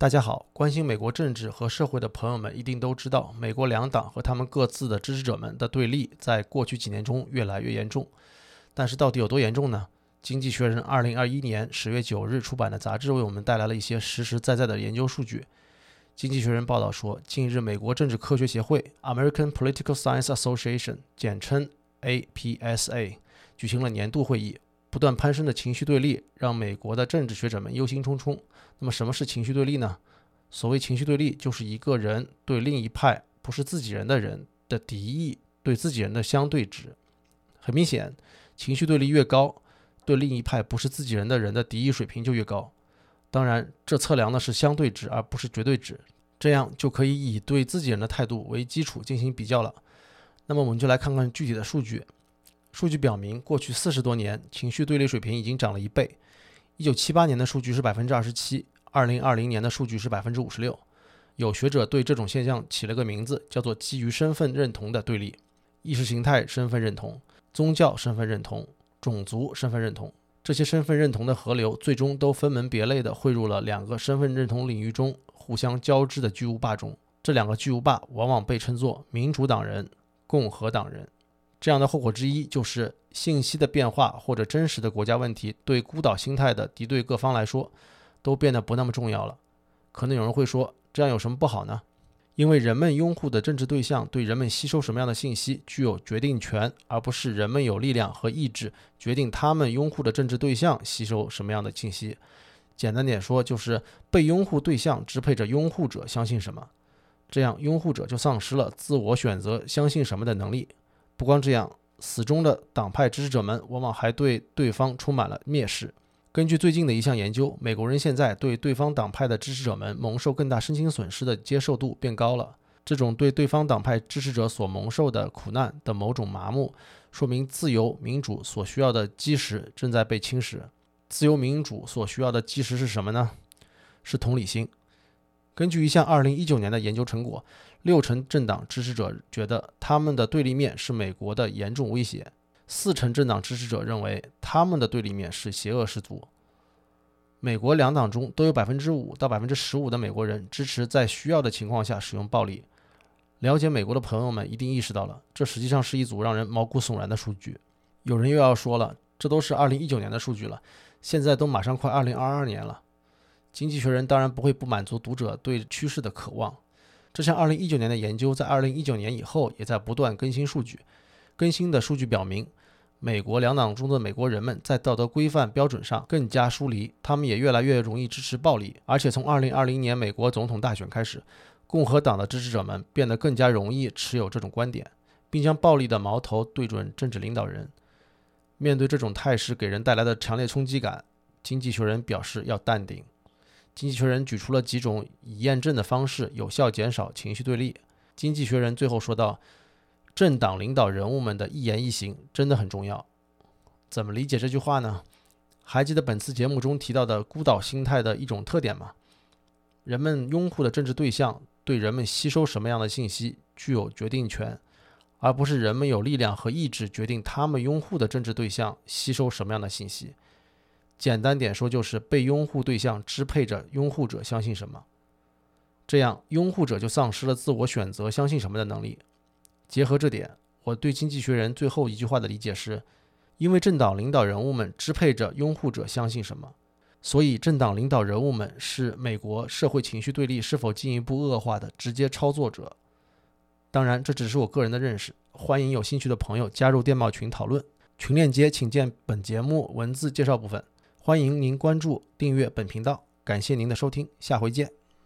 大家好，关心美国政治和社会的朋友们一定都知道，美国两党和他们各自的支持者们的对立，在过去几年中越来越严重。但是到底有多严重呢？经济学人二零二一年十月九日出版的杂志为我们带来了一些实实在在的研究数据。经济学人报道说，近日美国政治科学协会 （American Political Science Association，简称 APSA） 举行了年度会议。不断攀升的情绪对立让美国的政治学者们忧心忡忡。那么，什么是情绪对立呢？所谓情绪对立，就是一个人对另一派不是自己人的人的敌意对自己人的相对值。很明显，情绪对立越高，对另一派不是自己人的人的敌意水平就越高。当然，这测量的是相对值，而不是绝对值。这样就可以以对自己人的态度为基础进行比较了。那么，我们就来看看具体的数据。数据表明，过去四十多年，情绪对立水平已经涨了一倍。一九七八年的数据是百分之二十七，二零二零年的数据是百分之五十六。有学者对这种现象起了个名字，叫做基于身份认同的对立：意识形态身份认同、宗教身份认同、种族身份认同。这些身份认同的河流，最终都分门别类地汇入了两个身份认同领域中互相交织的巨无霸中。这两个巨无霸往往被称作民主党人、共和党人。这样的后果之一就是，信息的变化或者真实的国家问题，对孤岛心态的敌对各方来说，都变得不那么重要了。可能有人会说，这样有什么不好呢？因为人们拥护的政治对象对人们吸收什么样的信息具有决定权，而不是人们有力量和意志决定他们拥护的政治对象吸收什么样的信息。简单点说，就是被拥护对象支配着拥护者相信什么，这样拥护者就丧失了自我选择相信什么的能力。不光这样，死忠的党派支持者们往往还对对方充满了蔑视。根据最近的一项研究，美国人现在对对方党派的支持者们蒙受更大身心损失的接受度变高了。这种对对方党派支持者所蒙受的苦难的某种麻木，说明自由民主所需要的基石正在被侵蚀。自由民主所需要的基石是什么呢？是同理心。根据一项2019年的研究成果。六成政党支持者觉得他们的对立面是美国的严重威胁，四成政党支持者认为他们的对立面是邪恶氏族。美国两党中都有百分之五到百分之十五的美国人支持在需要的情况下使用暴力。了解美国的朋友们一定意识到了，这实际上是一组让人毛骨悚然的数据。有人又要说了，这都是二零一九年的数据了，现在都马上快二零二二年了。经济学人当然不会不满足读者对趋势的渴望。这项2019年的研究在2019年以后也在不断更新数据。更新的数据表明，美国两党中的美国人们在道德规范标准上更加疏离，他们也越来越容易支持暴力。而且从2020年美国总统大选开始，共和党的支持者们变得更加容易持有这种观点，并将暴力的矛头对准政治领导人。面对这种态势给人带来的强烈冲击感，经济学人表示要淡定。经济学人举出了几种以验证的方式，有效减少情绪对立。经济学人最后说道：“政党领导人物们的一言一行真的很重要。”怎么理解这句话呢？还记得本次节目中提到的孤岛心态的一种特点吗？人们拥护的政治对象对人们吸收什么样的信息具有决定权，而不是人们有力量和意志决定他们拥护的政治对象吸收什么样的信息。简单点说，就是被拥护对象支配着拥护者相信什么，这样拥护者就丧失了自我选择相信什么的能力。结合这点，我对《经济学人》最后一句话的理解是：因为政党领导人物们支配着拥护者相信什么，所以政党领导人物们是美国社会情绪对立是否进一步恶化的直接操作者。当然，这只是我个人的认识，欢迎有兴趣的朋友加入电报群讨论，群链接请见本节目文字介绍部分。欢迎您关注、订阅本频道，感谢您的收听，下回见。